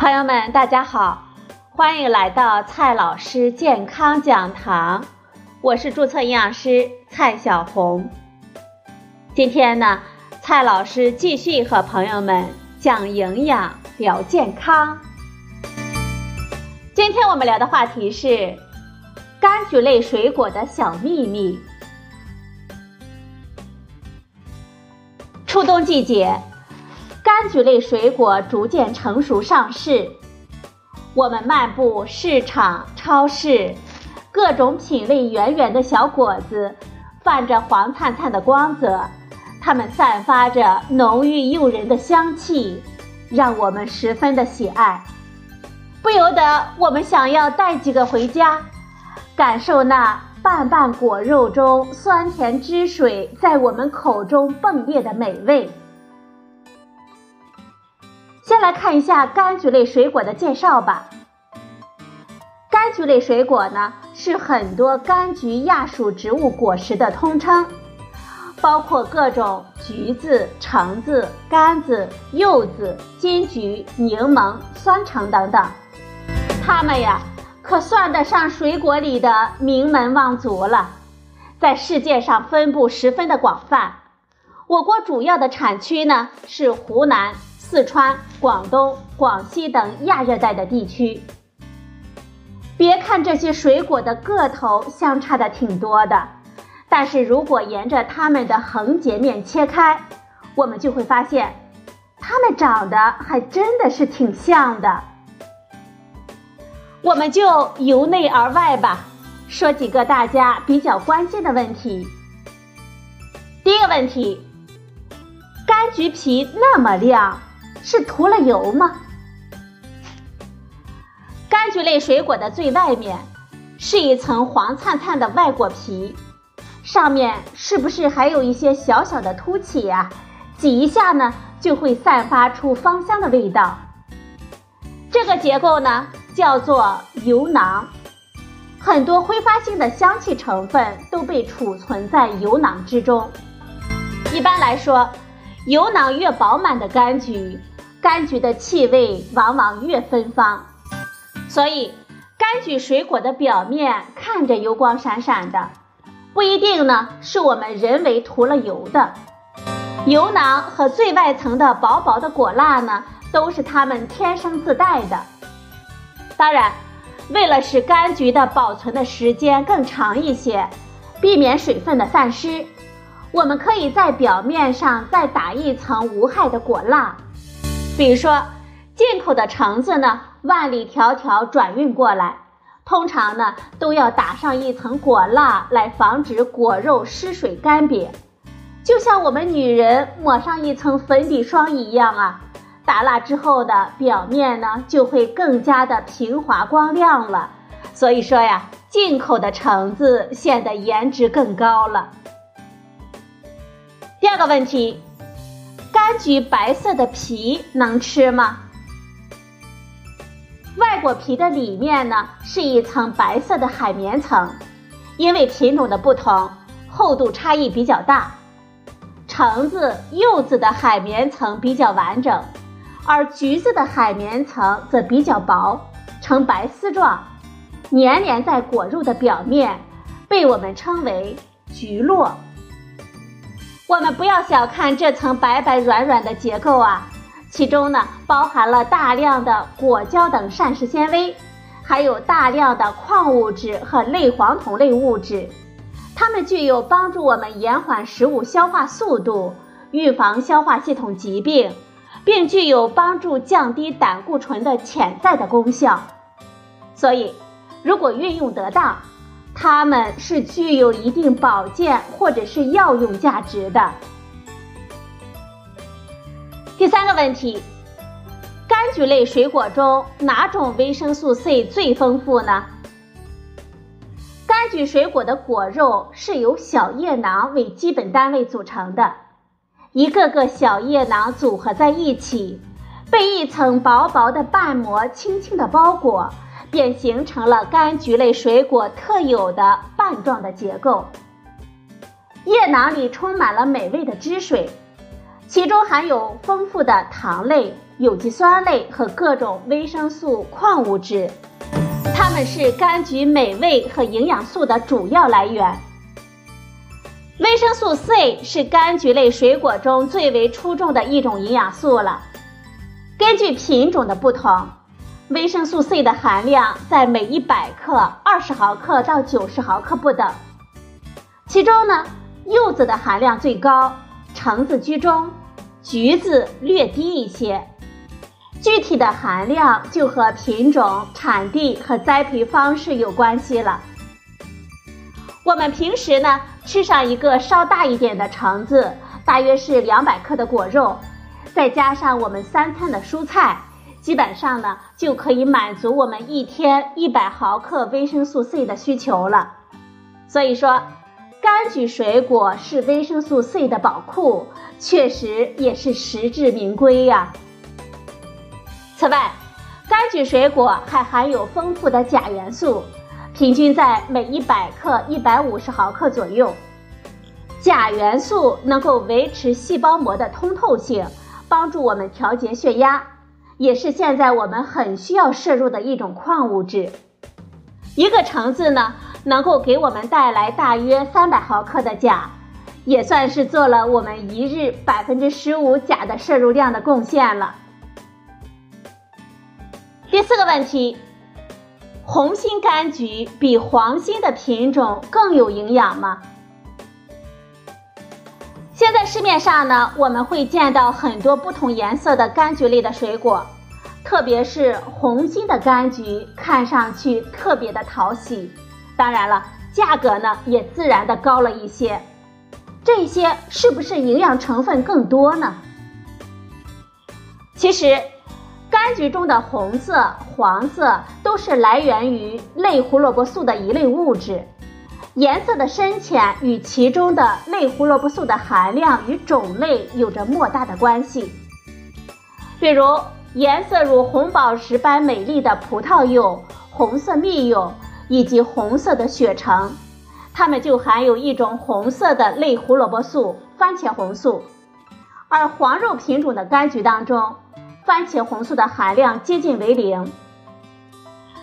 朋友们，大家好，欢迎来到蔡老师健康讲堂，我是注册营养师蔡小红。今天呢，蔡老师继续和朋友们讲营养、聊健康。今天我们聊的话题是柑橘类水果的小秘密。初冬季节。柑橘类水果逐渐成熟上市，我们漫步市场、超市，各种品类圆圆的小果子，泛着黄灿灿的光泽，它们散发着浓郁诱人的香气，让我们十分的喜爱，不由得我们想要带几个回家，感受那瓣瓣果肉中酸甜汁水在我们口中迸裂的美味。先来看一下柑橘类水果的介绍吧。柑橘类水果呢，是很多柑橘亚属植物果实的通称，包括各种橘子、橙子、柑子、柚子、金桔、柠檬、酸橙等等。它们呀，可算得上水果里的名门望族了，在世界上分布十分的广泛。我国主要的产区呢是湖南。四川、广东、广西等亚热带的地区。别看这些水果的个头相差的挺多的，但是如果沿着它们的横截面切开，我们就会发现，它们长得还真的是挺像的。我们就由内而外吧，说几个大家比较关心的问题。第一个问题，柑橘皮那么亮。是涂了油吗？柑橘类水果的最外面是一层黄灿灿的外果皮，上面是不是还有一些小小的凸起呀？挤一下呢，就会散发出芳香的味道。这个结构呢，叫做油囊，很多挥发性的香气成分都被储存在油囊之中。一般来说，油囊越饱满的柑橘。柑橘的气味往往越芬芳，所以柑橘水果的表面看着油光闪闪的，不一定呢是我们人为涂了油的。油囊和最外层的薄薄的果蜡呢，都是它们天生自带的。当然，为了使柑橘的保存的时间更长一些，避免水分的散失，我们可以在表面上再打一层无害的果蜡。比如说，进口的橙子呢，万里迢迢转运过来，通常呢都要打上一层果蜡来防止果肉失水干瘪，就像我们女人抹上一层粉底霜一样啊。打蜡之后的表面呢就会更加的平滑光亮了。所以说呀，进口的橙子显得颜值更高了。第二个问题。柑橘白色的皮能吃吗？外果皮的里面呢是一层白色的海绵层，因为品种的不同，厚度差异比较大。橙子、柚子的海绵层比较完整，而橘子的海绵层则比较薄，呈白丝状，粘连在果肉的表面，被我们称为橘络。我们不要小看这层白白软软的结构啊，其中呢包含了大量的果胶等膳食纤维，还有大量的矿物质和类黄酮类物质，它们具有帮助我们延缓食物消化速度、预防消化系统疾病，并具有帮助降低胆固醇的潜在的功效。所以，如果运用得当。它们是具有一定保健或者是药用价值的。第三个问题，柑橘类水果中哪种维生素 C 最丰富呢？柑橘水果的果肉是由小叶囊为基本单位组成的，一个个小叶囊组合在一起，被一层薄薄的瓣膜轻轻的包裹。便形成了柑橘类水果特有的瓣状的结构。叶囊里充满了美味的汁水，其中含有丰富的糖类、有机酸类和各种维生素、矿物质，它们是柑橘美味和营养素的主要来源。维生素 C 是柑橘类水果中最为出众的一种营养素了。根据品种的不同，维生素 C 的含量在每一百克二十毫克到九十毫克不等。其中呢，柚子的含量最高，橙子居中。橘子略低一些，具体的含量就和品种、产地和栽培方式有关系了。我们平时呢吃上一个稍大一点的橙子，大约是两百克的果肉，再加上我们三餐的蔬菜，基本上呢就可以满足我们一天一百毫克维生素 C 的需求了。所以说。柑橘水果是维生素 C 的宝库，确实也是实至名归呀。此外，柑橘水果还含有丰富的钾元素，平均在每一百克一百五十毫克左右。钾元素能够维持细胞膜的通透性，帮助我们调节血压，也是现在我们很需要摄入的一种矿物质。一个橙子呢？能够给我们带来大约三百毫克的钾，也算是做了我们一日百分之十五钾的摄入量的贡献了。第四个问题，红心柑橘比黄心的品种更有营养吗？市面上呢，我们会见到很多不同颜色的柑橘类的水果，特别是红心的柑橘，看上去特别的讨喜。当然了，价格呢也自然的高了一些。这些是不是营养成分更多呢？其实，柑橘中的红色、黄色都是来源于类胡萝卜素的一类物质，颜色的深浅与其中的类胡萝卜素的含量与种类有着莫大的关系。比如，颜色如红宝石般美丽的葡萄柚、红色蜜柚。以及红色的血橙，它们就含有一种红色的类胡萝卜素——番茄红素。而黄肉品种的柑橘当中，番茄红素的含量接近为零。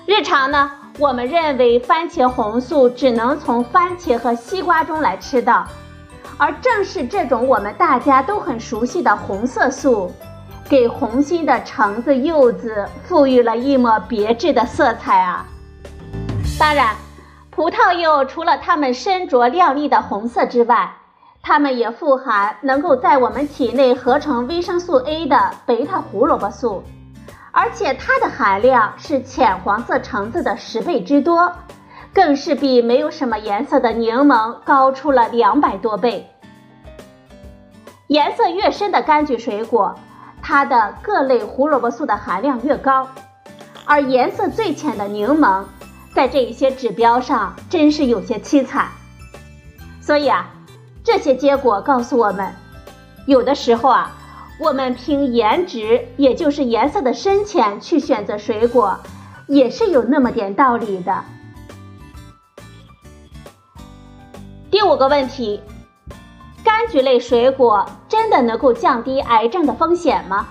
日常呢，我们认为番茄红素只能从番茄和西瓜中来吃到，而正是这种我们大家都很熟悉的红色素，给红心的橙子、柚子赋予了一抹别致的色彩啊。当然，葡萄柚除了它们身着亮丽的红色之外，它们也富含能够在我们体内合成维生素 A 的贝塔胡萝卜素，而且它的含量是浅黄色橙子的十倍之多，更是比没有什么颜色的柠檬高出了两百多倍。颜色越深的柑橘水果，它的各类胡萝卜素的含量越高，而颜色最浅的柠檬。在这一些指标上，真是有些凄惨。所以啊，这些结果告诉我们，有的时候啊，我们凭颜值，也就是颜色的深浅去选择水果，也是有那么点道理的。第五个问题，柑橘类水果真的能够降低癌症的风险吗？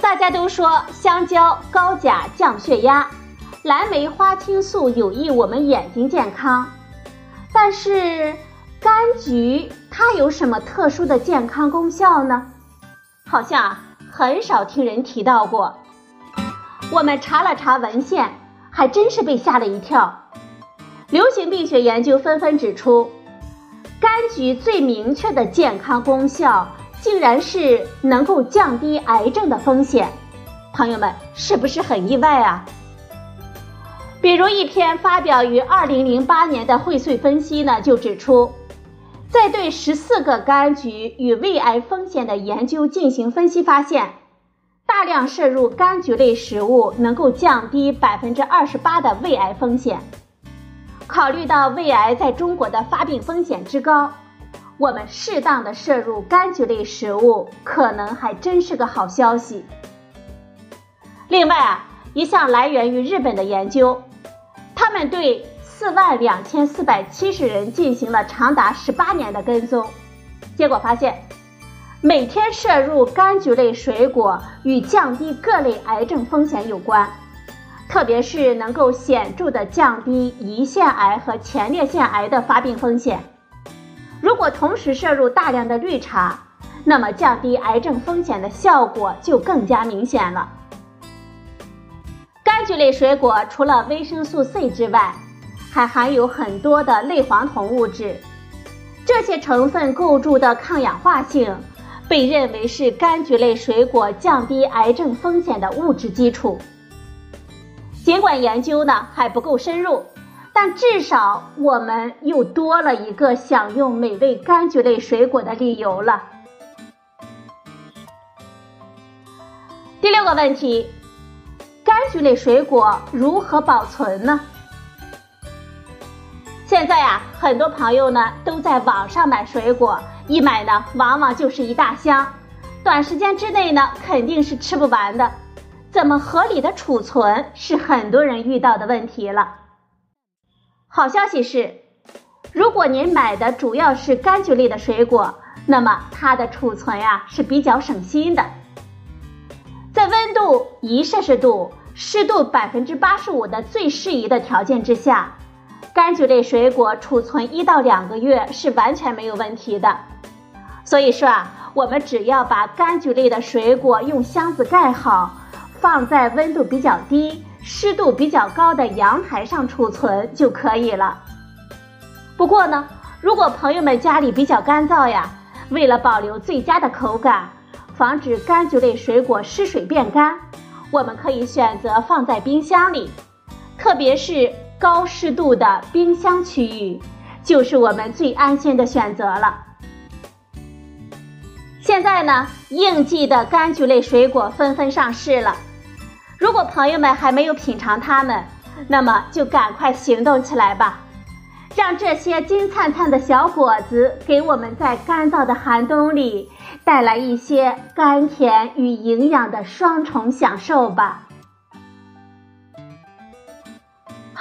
大家都说香蕉高钾降血压，蓝莓花青素有益我们眼睛健康，但是柑橘它有什么特殊的健康功效呢？好像很少听人提到过。我们查了查文献，还真是被吓了一跳。流行病学研究纷纷指出，柑橘最明确的健康功效。竟然是能够降低癌症的风险，朋友们是不是很意外啊？比如一篇发表于二零零八年的荟萃分析呢，就指出，在对十四个柑橘与胃癌风险的研究进行分析，发现大量摄入柑橘类食物能够降低百分之二十八的胃癌风险。考虑到胃癌在中国的发病风险之高。我们适当的摄入柑橘类食物，可能还真是个好消息。另外啊，一项来源于日本的研究，他们对四万两千四百七十人进行了长达十八年的跟踪，结果发现，每天摄入柑橘类水果与降低各类癌症风险有关，特别是能够显著的降低胰腺癌和前列腺癌的发病风险。如果同时摄入大量的绿茶，那么降低癌症风险的效果就更加明显了。柑橘类水果除了维生素 C 之外，还含有很多的类黄酮物质，这些成分构筑的抗氧化性，被认为是柑橘类水果降低癌症风险的物质基础。尽管研究呢还不够深入，但至少我们又多了一个享用美味柑橘类水果的理由了。第六个问题。柑橘类水果如何保存呢？现在呀，很多朋友呢都在网上买水果，一买呢往往就是一大箱，短时间之内呢肯定是吃不完的。怎么合理的储存是很多人遇到的问题了。好消息是，如果您买的主要是柑橘类的水果，那么它的储存呀是比较省心的，在温度一摄氏度。湿度百分之八十五的最适宜的条件之下，柑橘类水果储存一到两个月是完全没有问题的。所以说啊，我们只要把柑橘类的水果用箱子盖好，放在温度比较低、湿度比较高的阳台上储存就可以了。不过呢，如果朋友们家里比较干燥呀，为了保留最佳的口感，防止柑橘类水果失水变干。我们可以选择放在冰箱里，特别是高湿度的冰箱区域，就是我们最安心的选择了。现在呢，应季的柑橘类水果纷纷上市了，如果朋友们还没有品尝它们，那么就赶快行动起来吧，让这些金灿灿的小果子给我们在干燥的寒冬里。带来一些甘甜与营养的双重享受吧。